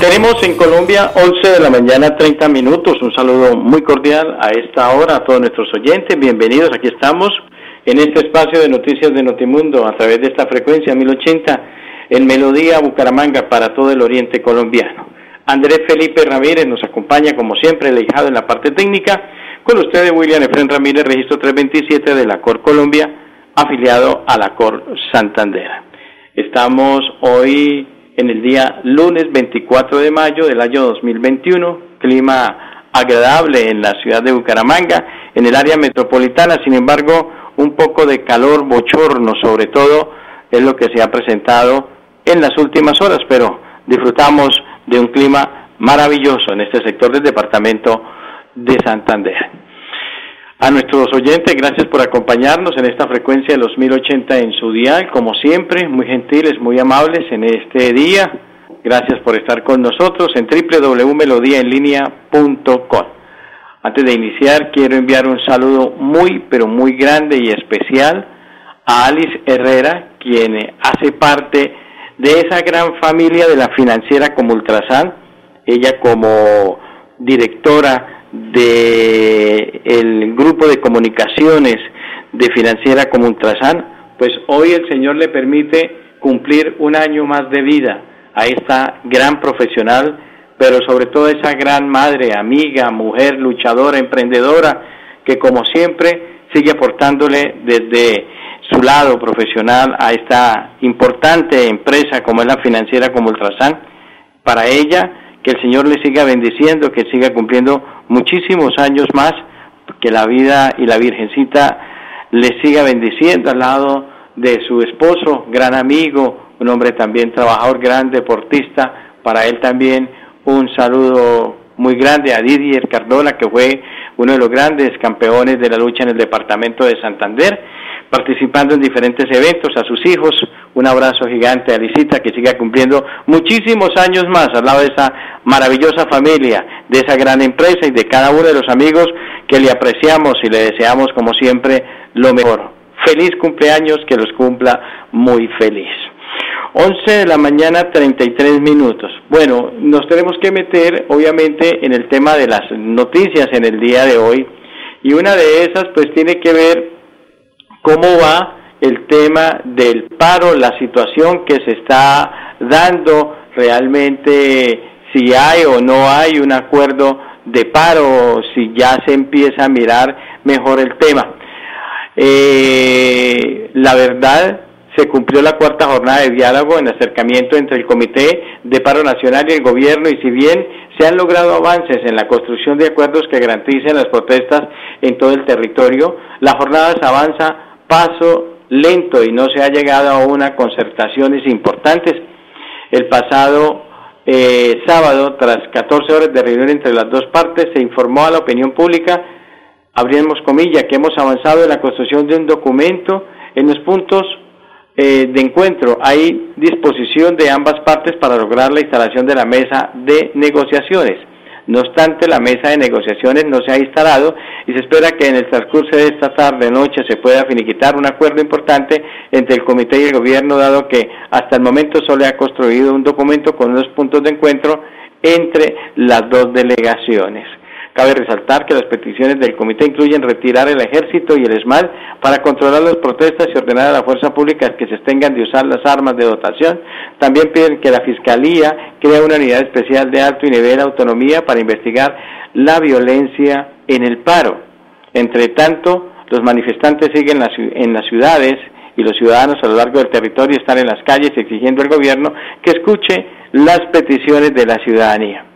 Tenemos en Colombia 11 de la mañana 30 minutos. Un saludo muy cordial a esta hora a todos nuestros oyentes. Bienvenidos, aquí estamos en este espacio de noticias de Notimundo a través de esta frecuencia 1080 en Melodía Bucaramanga para todo el oriente colombiano. Andrés Felipe Ramírez nos acompaña como siempre, el hijado en la parte técnica. Con ustedes William Efren Ramírez, registro 327 de la COR Colombia, afiliado a la COR Santander. Estamos hoy en el día lunes 24 de mayo del año 2021, clima agradable en la ciudad de Bucaramanga, en el área metropolitana, sin embargo, un poco de calor bochorno, sobre todo, es lo que se ha presentado en las últimas horas, pero disfrutamos de un clima maravilloso en este sector del departamento de Santander. A nuestros oyentes, gracias por acompañarnos en esta frecuencia de los 1080 en su dial, como siempre, muy gentiles, muy amables en este día. Gracias por estar con nosotros en www.melodiaenlinea.com. Antes de iniciar, quiero enviar un saludo muy, pero muy grande y especial a Alice Herrera, quien hace parte de esa gran familia de la financiera como Ultrasan, ella como directora de el grupo de comunicaciones de Financiera como Ultrasan, pues hoy el Señor le permite cumplir un año más de vida a esta gran profesional, pero sobre todo esa gran madre, amiga, mujer, luchadora, emprendedora, que como siempre sigue aportándole desde su lado profesional a esta importante empresa como es la financiera como Ultrasan. Para ella, que el Señor le siga bendiciendo, que siga cumpliendo muchísimos años más, que la vida y la Virgencita le siga bendiciendo al lado de su esposo, gran amigo, un hombre también trabajador, gran deportista, para él también un saludo muy grande a Didier Cardona, que fue uno de los grandes campeones de la lucha en el departamento de Santander, participando en diferentes eventos, a sus hijos, un abrazo gigante a Licita, que siga cumpliendo muchísimos años más al lado de esa maravillosa familia, de esa gran empresa y de cada uno de los amigos que le apreciamos y le deseamos como siempre lo mejor. Feliz cumpleaños, que los cumpla muy feliz. 11 de la mañana 33 minutos. Bueno, nos tenemos que meter obviamente en el tema de las noticias en el día de hoy y una de esas pues tiene que ver cómo va el tema del paro, la situación que se está dando realmente, si hay o no hay un acuerdo de paro, si ya se empieza a mirar mejor el tema. Eh, la verdad, se cumplió la cuarta jornada de diálogo en acercamiento entre el Comité de Paro Nacional y el Gobierno y si bien se han logrado avances en la construcción de acuerdos que garanticen las protestas en todo el territorio, la jornada se avanza paso lento y no se ha llegado a una concertaciones importantes. El pasado eh, sábado, tras 14 horas de reunión entre las dos partes, se informó a la opinión pública, abrimos comillas, que hemos avanzado en la construcción de un documento en los puntos eh, de encuentro. Hay disposición de ambas partes para lograr la instalación de la mesa de negociaciones. No obstante, la mesa de negociaciones no se ha instalado y se espera que en el transcurso de esta tarde noche se pueda finiquitar un acuerdo importante entre el comité y el gobierno, dado que hasta el momento solo ha construido un documento con unos puntos de encuentro entre las dos delegaciones. Cabe resaltar que las peticiones del comité incluyen retirar el ejército y el ESMAD para controlar las protestas y ordenar a la fuerza pública que se extengan de usar las armas de dotación. También piden que la Fiscalía cree una unidad especial de alto y nivel de autonomía para investigar la violencia en el paro. Entre tanto, los manifestantes siguen en las ciudades y los ciudadanos a lo largo del territorio están en las calles exigiendo al gobierno que escuche las peticiones de la ciudadanía.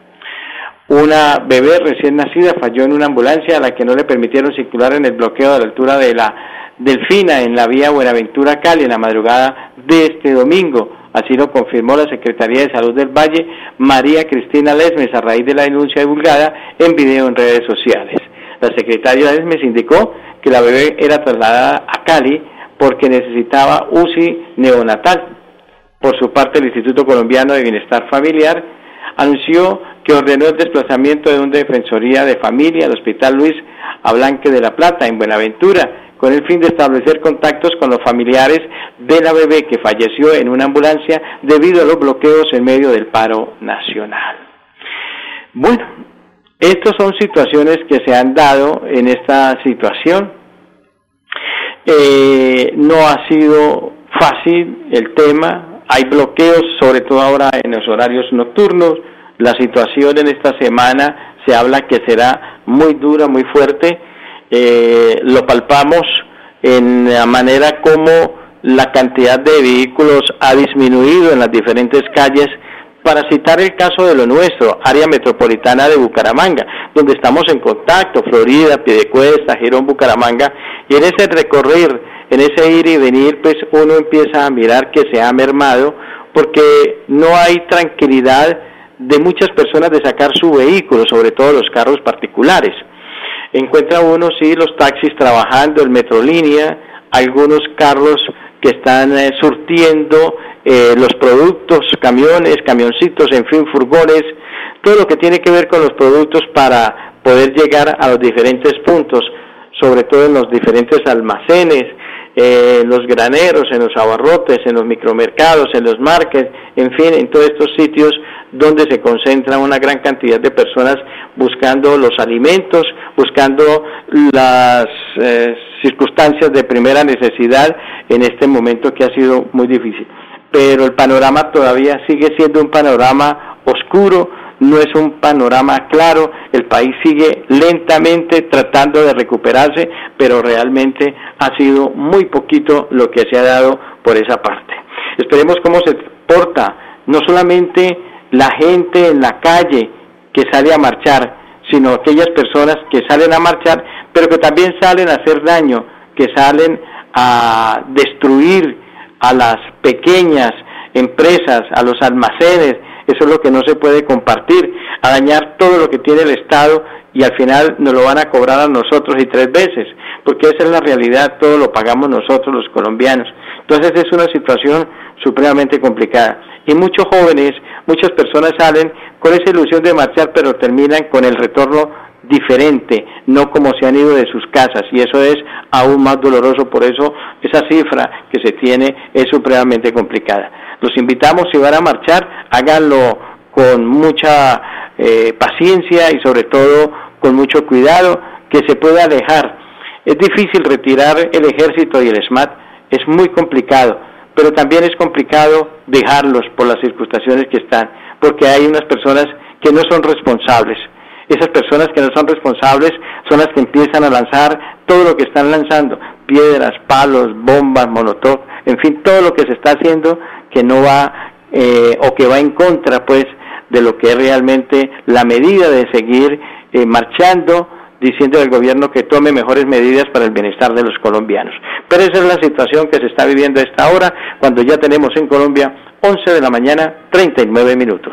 Una bebé recién nacida falló en una ambulancia a la que no le permitieron circular en el bloqueo de la altura de la Delfina en la vía Buenaventura Cali en la madrugada de este domingo. Así lo confirmó la Secretaría de Salud del Valle, María Cristina Lesmes, a raíz de la denuncia divulgada en video en redes sociales. La secretaria Lesmes indicó que la bebé era trasladada a Cali porque necesitaba UCI neonatal. Por su parte, el Instituto Colombiano de Bienestar Familiar anunció que ordenó el desplazamiento de una defensoría de familia al Hospital Luis Ablanque de la Plata, en Buenaventura, con el fin de establecer contactos con los familiares de la bebé que falleció en una ambulancia debido a los bloqueos en medio del paro nacional. Bueno, estas son situaciones que se han dado en esta situación. Eh, no ha sido fácil el tema, hay bloqueos, sobre todo ahora en los horarios nocturnos. La situación en esta semana se habla que será muy dura, muy fuerte eh, lo palpamos en la manera como la cantidad de vehículos ha disminuido en las diferentes calles. Para citar el caso de lo nuestro, área metropolitana de Bucaramanga, donde estamos en contacto, Florida, Piedecuesta, Girón, Bucaramanga, y en ese recorrer, en ese ir y venir, pues uno empieza a mirar que se ha mermado, porque no hay tranquilidad de muchas personas de sacar su vehículo, sobre todo los carros particulares. Encuentra uno sí los taxis trabajando, el Metrolínea, algunos carros que están eh, surtiendo eh, los productos, camiones, camioncitos, en fin, furgones, todo lo que tiene que ver con los productos para poder llegar a los diferentes puntos, sobre todo en los diferentes almacenes, eh, los graneros, en los abarrotes, en los micromercados, en los markets, en fin, en todos estos sitios donde se concentra una gran cantidad de personas buscando los alimentos, buscando las eh, circunstancias de primera necesidad en este momento que ha sido muy difícil. Pero el panorama todavía sigue siendo un panorama oscuro, no es un panorama claro, el país sigue lentamente tratando de recuperarse, pero realmente ha sido muy poquito lo que se ha dado por esa parte. Esperemos cómo se porta no solamente la gente en la calle que sale a marchar, sino aquellas personas que salen a marchar, pero que también salen a hacer daño, que salen a destruir a las pequeñas empresas, a los almacenes, eso es lo que no se puede compartir, a dañar todo lo que tiene el Estado y al final nos lo van a cobrar a nosotros y tres veces, porque esa es la realidad, todo lo pagamos nosotros los colombianos. Entonces es una situación supremamente complicada. Y muchos jóvenes, muchas personas salen con esa ilusión de marchar, pero terminan con el retorno diferente, no como se han ido de sus casas, y eso es aún más doloroso, por eso esa cifra que se tiene es supremamente complicada. Los invitamos, si van a marchar, háganlo con mucha eh, paciencia y sobre todo con mucho cuidado, que se pueda alejar. Es difícil retirar el ejército y el SMAT, es muy complicado pero también es complicado dejarlos por las circunstancias que están, porque hay unas personas que no son responsables. Esas personas que no son responsables son las que empiezan a lanzar todo lo que están lanzando, piedras, palos, bombas, monotop, en fin, todo lo que se está haciendo que no va eh, o que va en contra, pues, de lo que es realmente la medida de seguir eh, marchando diciendo al gobierno que tome mejores medidas para el bienestar de los colombianos. Pero esa es la situación que se está viviendo a esta hora, cuando ya tenemos en Colombia 11 de la mañana, 39 minutos.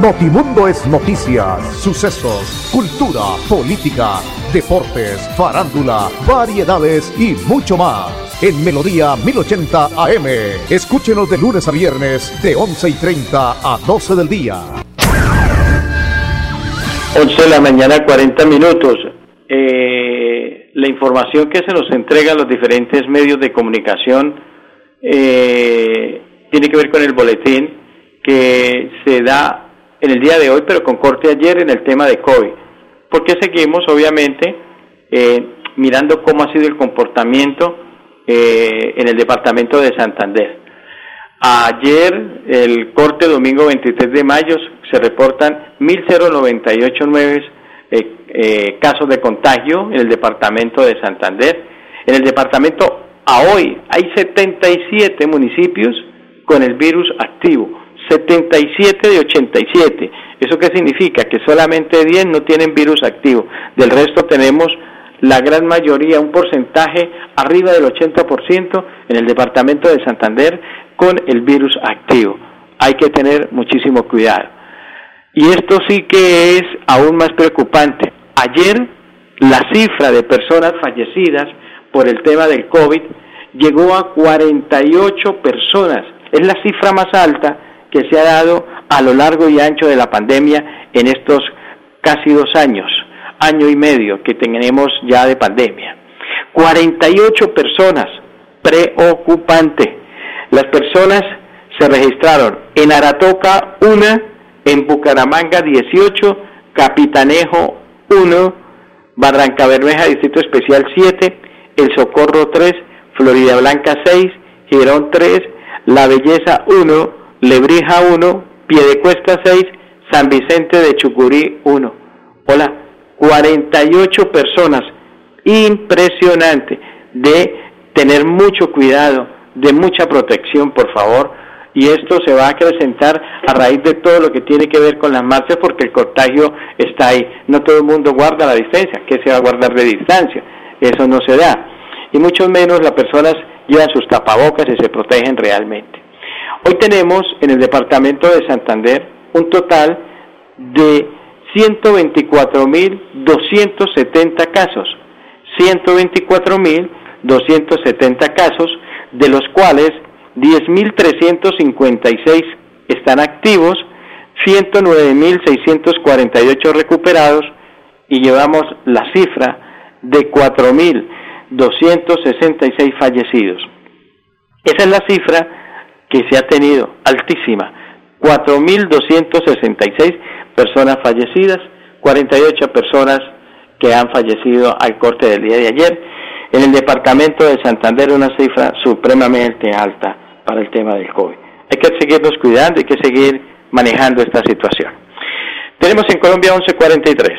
Notimundo es noticias, sucesos, cultura, política, deportes, farándula, variedades y mucho más. En Melodía 1080 AM. Escúchenos de lunes a viernes de 11 y 30 a 12 del día. 11 de la mañana, 40 minutos. Eh, la información que se nos entrega a los diferentes medios de comunicación eh, tiene que ver con el boletín que se da en el día de hoy, pero con corte ayer en el tema de COVID. Porque seguimos, obviamente, eh, mirando cómo ha sido el comportamiento eh, en el departamento de Santander. Ayer, el corte domingo 23 de mayo, se reportan 1.098 nuevos, eh, eh, casos de contagio en el departamento de Santander. En el departamento a hoy hay 77 municipios con el virus activo, 77 de 87. ¿Eso qué significa? Que solamente 10 no tienen virus activo. Del resto tenemos la gran mayoría, un porcentaje arriba del 80% en el departamento de Santander con el virus activo. Hay que tener muchísimo cuidado. Y esto sí que es aún más preocupante. Ayer la cifra de personas fallecidas por el tema del COVID llegó a 48 personas. Es la cifra más alta que se ha dado a lo largo y ancho de la pandemia en estos casi dos años, año y medio que tenemos ya de pandemia. 48 personas, preocupante. Las personas se registraron en Aratoca una, en Bucaramanga 18, Capitanejo 1, Barranca Bermeja Distrito Especial 7, El Socorro 3, Florida Blanca 6, Girón 3, La Belleza 1, Lebrija 1, Piedecuesta 6, San Vicente de Chucurí 1. Hola, 48 personas. Impresionante. De tener mucho cuidado, de mucha protección, por favor. Y esto se va a acrecentar a raíz de todo lo que tiene que ver con las marchas, porque el contagio está ahí. No todo el mundo guarda la distancia. ¿Qué se va a guardar de distancia? Eso no se da y mucho menos las personas llevan sus tapabocas y se protegen realmente. Hoy tenemos en el departamento de Santander un total de 124.270 casos, 124.270 casos, de los cuales 10.356 están activos, 109.648 recuperados y llevamos la cifra de 4.000 266 fallecidos. Esa es la cifra que se ha tenido, altísima. 4.266 personas fallecidas, 48 personas que han fallecido al corte del día de ayer. En el departamento de Santander una cifra supremamente alta para el tema del COVID. Hay que seguirnos cuidando, hay que seguir manejando esta situación. Tenemos en Colombia 1143.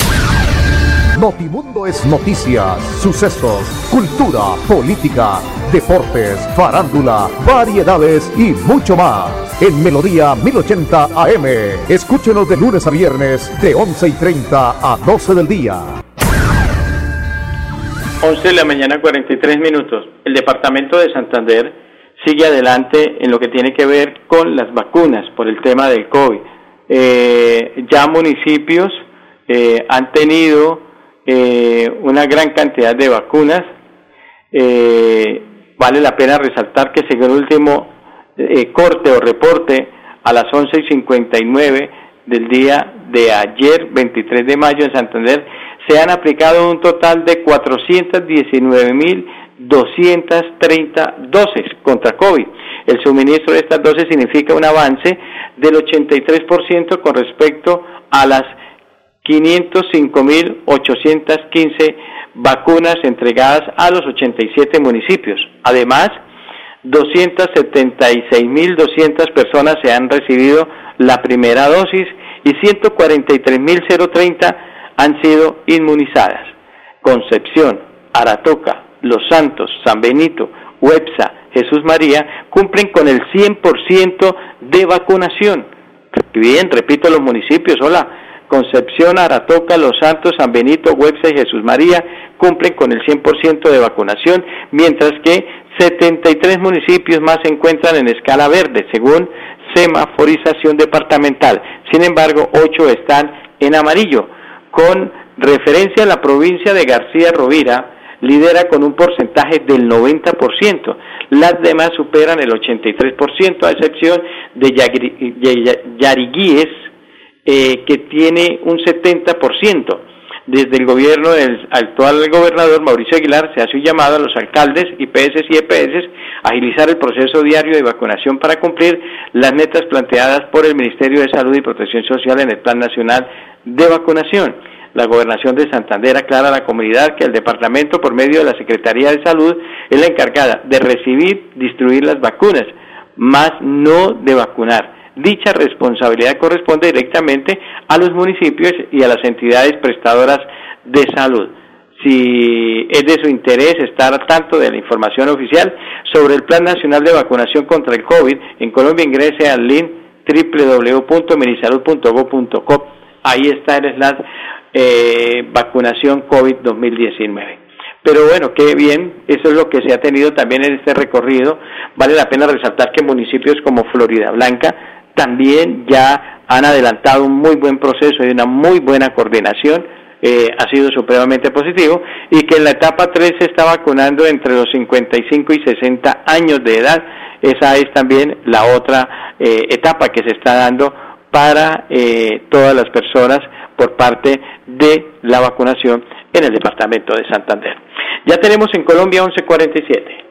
Notimundo es noticias, sucesos, cultura, política, deportes, farándula, variedades y mucho más. En Melodía 1080 AM. Escúchenos de lunes a viernes de 11 y 30 a 12 del día. 11 de la mañana 43 minutos. El departamento de Santander sigue adelante en lo que tiene que ver con las vacunas por el tema del COVID. Eh, ya municipios eh, han tenido eh, una gran cantidad de vacunas. Eh, vale la pena resaltar que según el último eh, corte o reporte a las 11 y 59 del día de ayer, 23 de mayo en Santander, se han aplicado un total de 419.230 dosis contra COVID. El suministro de estas dosis significa un avance del 83% con respecto a las 505.815 vacunas entregadas a los 87 municipios. Además, 276.200 personas se han recibido la primera dosis y 143.030 han sido inmunizadas. Concepción, Aratoca, Los Santos, San Benito, Huepsa, Jesús María cumplen con el 100% de vacunación. Bien, repito los municipios, hola, Concepción, Aratoca, Los Santos, San Benito, Huexa y Jesús María cumplen con el 100% de vacunación, mientras que 73 municipios más se encuentran en escala verde, según semaforización departamental. Sin embargo, 8 están en amarillo. Con referencia a la provincia de García Rovira, lidera con un porcentaje del 90%. Las demás superan el 83%, a excepción de Yariguíes, eh, que tiene un 70%. desde el gobierno del actual gobernador Mauricio Aguilar se hace un llamado a los alcaldes, IPS y EPS a agilizar el proceso diario de vacunación para cumplir las metas planteadas por el Ministerio de Salud y Protección Social en el Plan Nacional de Vacunación. La gobernación de Santander aclara a la comunidad que el departamento, por medio de la Secretaría de Salud, es la encargada de recibir, distribuir las vacunas, más no de vacunar. Dicha responsabilidad corresponde directamente a los municipios y a las entidades prestadoras de salud. Si es de su interés estar al tanto de la información oficial sobre el Plan Nacional de Vacunación contra el COVID, en Colombia ingrese al link www.minisalud.gov.co. Ahí está el slash eh, vacunación COVID 2019. Pero bueno, qué bien, eso es lo que se ha tenido también en este recorrido. Vale la pena resaltar que municipios como Florida Blanca también ya han adelantado un muy buen proceso y una muy buena coordinación. Eh, ha sido supremamente positivo y que en la etapa 3 se está vacunando entre los 55 y 60 años de edad. Esa es también la otra eh, etapa que se está dando para eh, todas las personas por parte de la vacunación en el departamento de Santander. Ya tenemos en Colombia 1147.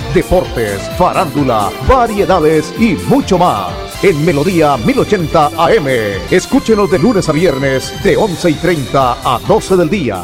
deportes, farándula, variedades y mucho más. En Melodía 1080 AM. Escúchenos de lunes a viernes de 11 y 30 a 12 del día.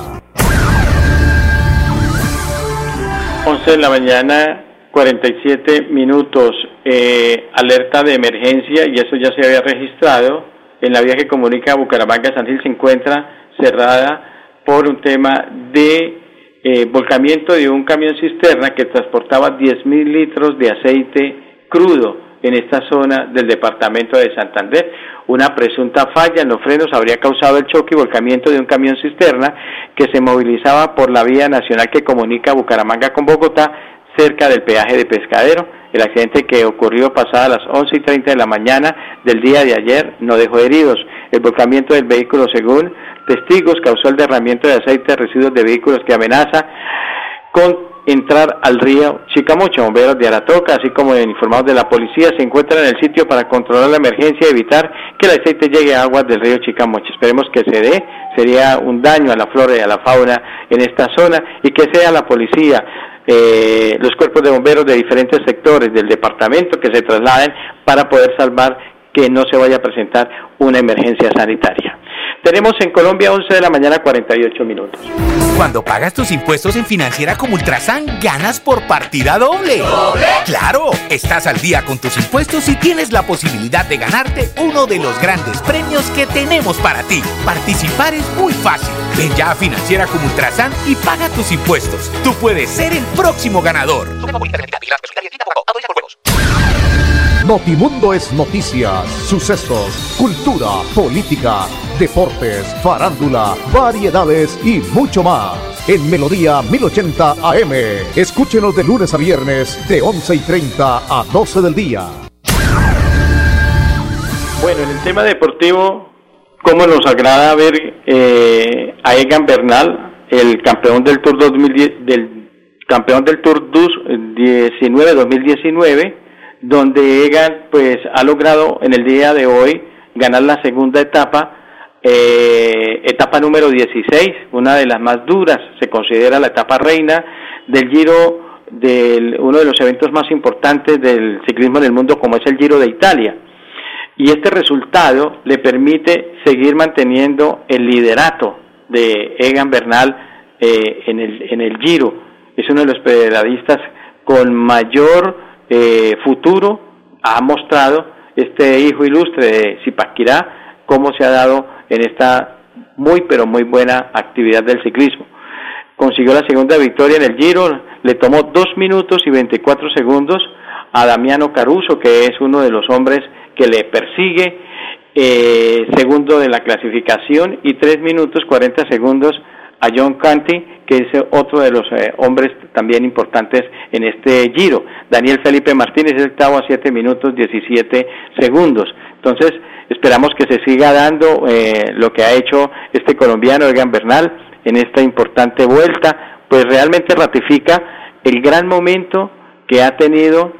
11 de la mañana, 47 minutos. Eh, alerta de emergencia y eso ya se había registrado. En la vía que comunica Bucaramanga San Gil se encuentra cerrada por un tema de eh, volcamiento de un camión cisterna que transportaba 10.000 litros de aceite crudo en esta zona del departamento de Santander. Una presunta falla en los frenos habría causado el choque y volcamiento de un camión cisterna que se movilizaba por la vía nacional que comunica Bucaramanga con Bogotá cerca del peaje de Pescadero. El accidente que ocurrió pasada las 11 y 30 de la mañana del día de ayer no dejó heridos. El volcamiento del vehículo, según testigos causó el derramamiento de aceite de residuos de vehículos que amenaza con entrar al río Chicamocha. Bomberos de Aratoca, así como informados de la policía, se encuentran en el sitio para controlar la emergencia y evitar que el aceite llegue a aguas del río Chicamocha. Esperemos que se dé, sería un daño a la flora y a la fauna en esta zona y que sea la policía, eh, los cuerpos de bomberos de diferentes sectores del departamento que se trasladen para poder salvar que no se vaya a presentar una emergencia sanitaria. Tenemos en Colombia 11 de la mañana 48 minutos. Cuando pagas tus impuestos en Financiera como Ultrasan, ganas por partida doble. Claro, estás al día con tus impuestos y tienes la posibilidad de ganarte uno de los grandes premios que tenemos para ti. Participar es muy fácil. Ven ya a Financiera como Ultrasan y paga tus impuestos. Tú puedes ser el próximo ganador. Notimundo es noticias, sucesos, cultura, política, deportes, farándula, variedades y mucho más. En Melodía 1080 AM. Escúchenos de lunes a viernes de 11 y 30 a 12 del día. Bueno, en el tema deportivo, ¿cómo nos agrada ver eh, a Egan Bernal, el campeón del Tour 2010, del campeón del Tour 19 2019? Donde Egan pues ha logrado en el día de hoy ganar la segunda etapa, eh, etapa número 16, una de las más duras, se considera la etapa reina del Giro, de uno de los eventos más importantes del ciclismo en el mundo como es el Giro de Italia. Y este resultado le permite seguir manteniendo el liderato de Egan Bernal eh, en, el, en el Giro. Es uno de los pedalistas con mayor eh, futuro ha mostrado este hijo ilustre de Zipaquirá cómo se ha dado en esta muy pero muy buena actividad del ciclismo. Consiguió la segunda victoria en el Giro, le tomó 2 minutos y 24 segundos a Damiano Caruso, que es uno de los hombres que le persigue, eh, segundo de la clasificación, y 3 minutos 40 segundos a John Canty, que es otro de los eh, hombres también importantes en este giro. Daniel Felipe Martínez es octavo a 7 minutos 17 segundos. Entonces, esperamos que se siga dando eh, lo que ha hecho este colombiano, Egan Bernal, en esta importante vuelta, pues realmente ratifica el gran momento que ha tenido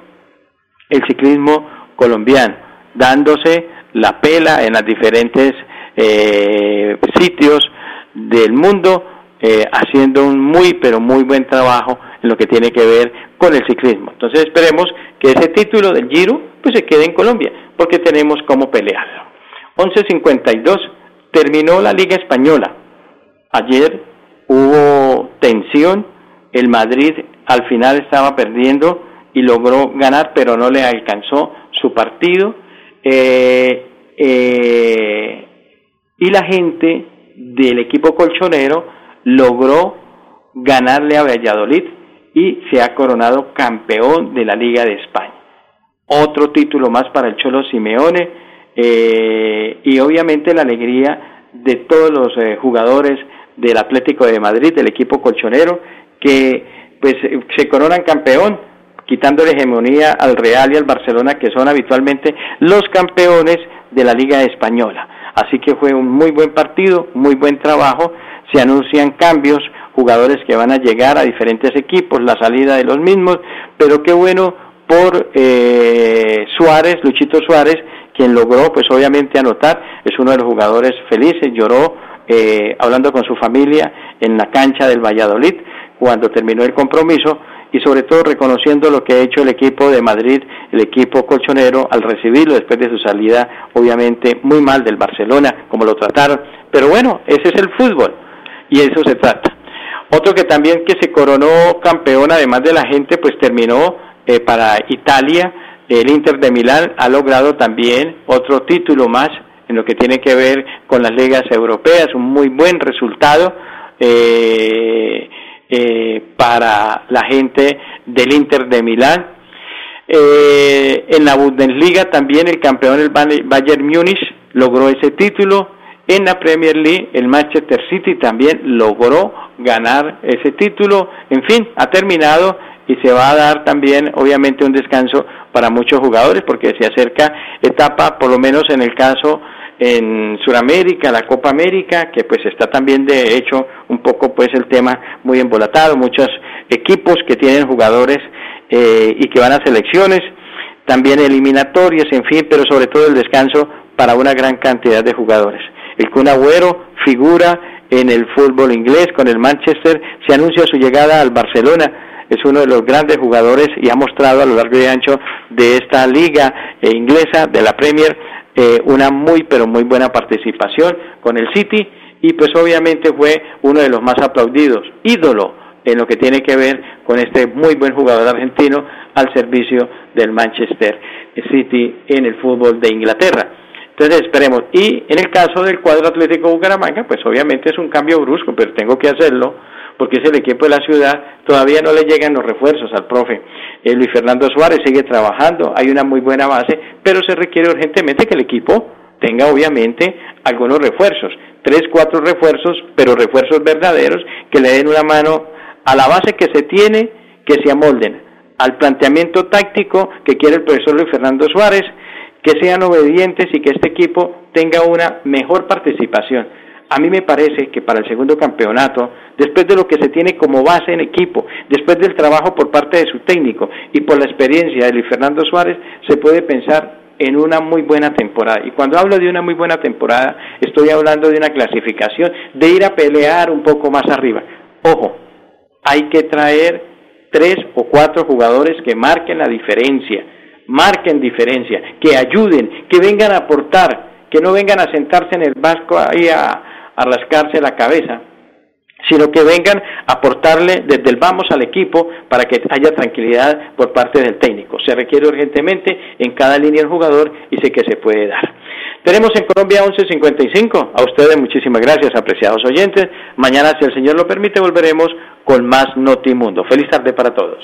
el ciclismo colombiano, dándose la pela en los diferentes eh, sitios del mundo, eh, haciendo un muy, pero muy buen trabajo en lo que tiene que ver con el ciclismo. Entonces esperemos que ese título del Giro pues se quede en Colombia, porque tenemos cómo pelearlo. 11.52, terminó la Liga Española. Ayer hubo tensión, el Madrid al final estaba perdiendo y logró ganar, pero no le alcanzó su partido. Eh, eh, y la gente del equipo colchonero logró ganarle a Valladolid y se ha coronado campeón de la Liga de España. Otro título más para el Cholo Simeone eh, y obviamente la alegría de todos los jugadores del Atlético de Madrid, del equipo colchonero, que pues se coronan campeón quitando la hegemonía al Real y al Barcelona, que son habitualmente los campeones de la Liga Española. Así que fue un muy buen partido, muy buen trabajo, se anuncian cambios, jugadores que van a llegar a diferentes equipos, la salida de los mismos, pero qué bueno por eh, Suárez, Luchito Suárez, quien logró pues obviamente anotar, es uno de los jugadores felices, lloró eh, hablando con su familia en la cancha del Valladolid cuando terminó el compromiso y sobre todo reconociendo lo que ha hecho el equipo de Madrid, el equipo colchonero, al recibirlo después de su salida, obviamente muy mal del Barcelona, como lo trataron. Pero bueno, ese es el fútbol y eso se trata. Otro que también que se coronó campeón, además de la gente, pues terminó eh, para Italia. El Inter de Milán ha logrado también otro título más en lo que tiene que ver con las ligas europeas, un muy buen resultado. Eh, eh, para la gente del Inter de Milán. Eh, en la Bundesliga también el campeón el Bayern Múnich logró ese título. En la Premier League el Manchester City también logró ganar ese título. En fin, ha terminado y se va a dar también obviamente un descanso para muchos jugadores porque se acerca etapa, por lo menos en el caso en Sudamérica, la Copa América, que pues está también de hecho un poco pues el tema muy embolatado, muchos equipos que tienen jugadores eh, y que van a selecciones, también eliminatorias, en fin, pero sobre todo el descanso para una gran cantidad de jugadores. El Kun Agüero figura en el fútbol inglés con el Manchester, se anuncia su llegada al Barcelona, es uno de los grandes jugadores y ha mostrado a lo largo y ancho de esta liga eh, inglesa, de la Premier, eh, una muy pero muy buena participación con el City y pues obviamente fue uno de los más aplaudidos, ídolo en lo que tiene que ver con este muy buen jugador argentino al servicio del Manchester City en el fútbol de Inglaterra. Entonces esperemos. Y en el caso del cuadro Atlético Bucaramanga, pues obviamente es un cambio brusco, pero tengo que hacerlo porque es el equipo de la ciudad, todavía no le llegan los refuerzos al profe. Eh, Luis Fernando Suárez sigue trabajando, hay una muy buena base, pero se requiere urgentemente que el equipo tenga obviamente algunos refuerzos, tres, cuatro refuerzos, pero refuerzos verdaderos que le den una mano a la base que se tiene, que se amolden al planteamiento táctico que quiere el profesor Luis Fernando Suárez, que sean obedientes y que este equipo tenga una mejor participación a mí me parece que para el segundo campeonato, después de lo que se tiene como base en equipo, después del trabajo por parte de su técnico y por la experiencia de Luis Fernando Suárez, se puede pensar en una muy buena temporada. Y cuando hablo de una muy buena temporada, estoy hablando de una clasificación, de ir a pelear un poco más arriba. Ojo, hay que traer tres o cuatro jugadores que marquen la diferencia, marquen diferencia, que ayuden, que vengan a aportar, que no vengan a sentarse en el vasco ahí a, a rascarse la cabeza, sino que vengan a aportarle desde el vamos al equipo para que haya tranquilidad por parte del técnico. Se requiere urgentemente en cada línea el jugador y sé que se puede dar. Tenemos en Colombia 11.55. A ustedes muchísimas gracias, apreciados oyentes. Mañana, si el Señor lo permite, volveremos con más Notimundo. Feliz tarde para todos.